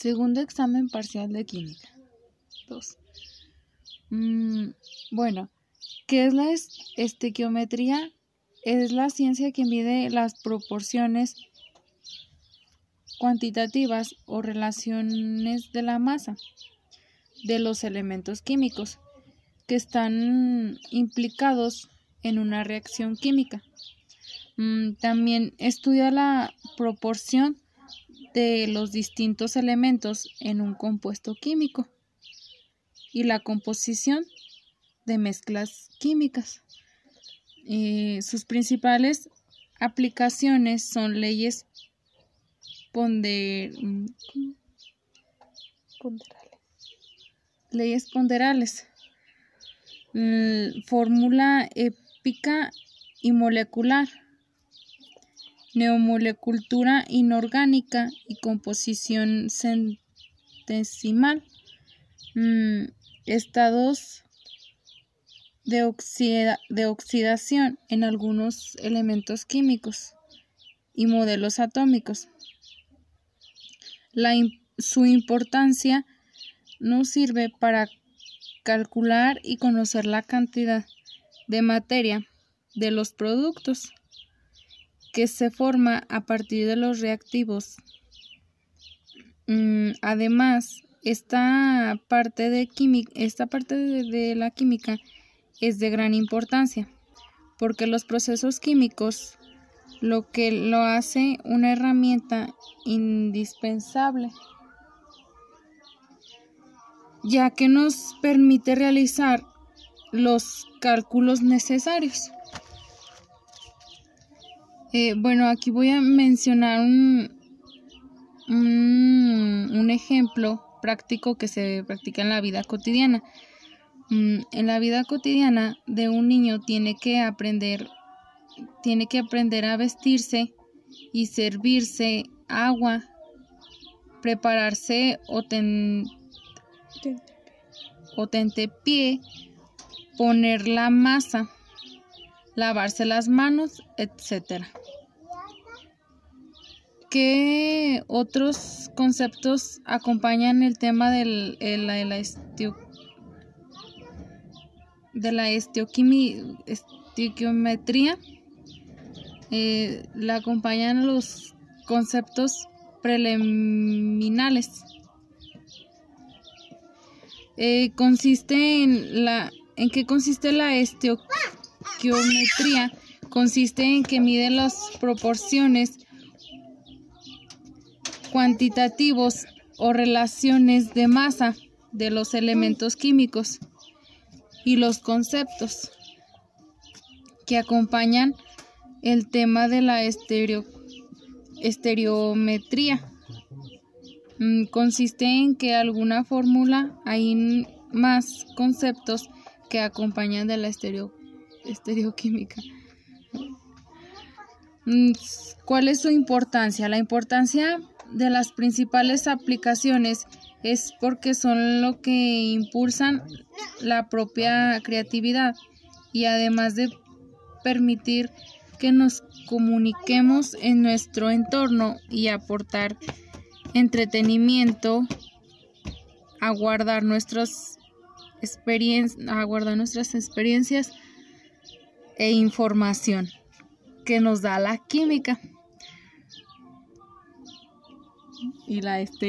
Segundo examen parcial de química. 2. Mm, bueno, ¿qué es la estequiometría? Es la ciencia que mide las proporciones cuantitativas o relaciones de la masa de los elementos químicos que están implicados en una reacción química. Mm, también estudia la proporción de los distintos elementos en un compuesto químico y la composición de mezclas químicas. Eh, sus principales aplicaciones son leyes leyes ponderales, mm, fórmula épica y molecular, neomolecultura inorgánica y composición centesimal, mm, estados de, oxidación en algunos elementos químicos y modelos atómicos. Su importancia nos sirve para calcular y conocer la cantidad de materia de los productos que se forma a partir de los reactivos. Mm, además, esta parte, de, esta parte de la química es de gran importancia porque los procesos químicos lo que lo hace una herramienta indispensable ya que nos permite realizar los cálculos necesarios. Eh, bueno, aquí voy a mencionar un, un, ejemplo práctico que se practica en la vida cotidiana. Mm, en la vida cotidiana de un niño tiene que aprender, tiene que aprender a vestirse y servirse agua, prepararse o, ten, o tentepié, poner la masa, lavarse las manos, etc. ¿Qué otros conceptos acompañan el tema del, de la, de la estequiometría? Eh, la acompañan los conceptos preliminares eh, consiste en la en qué consiste la estequiometría consiste en que mide las proporciones cuantitativos o relaciones de masa de los elementos químicos y los conceptos que acompañan el tema de la estereometría. Mm, consiste en que alguna fórmula hay más conceptos que acompañan de la estereo, estereoquímica. Mm, ¿Cuál es su importancia? La importancia de las principales aplicaciones es porque son lo que impulsan la propia creatividad y además de permitir que nos comuniquemos en nuestro entorno y aportar entretenimiento, aguardar nuestras experiencias, aguardar nuestras experiencias e información que nos da la química. Y la este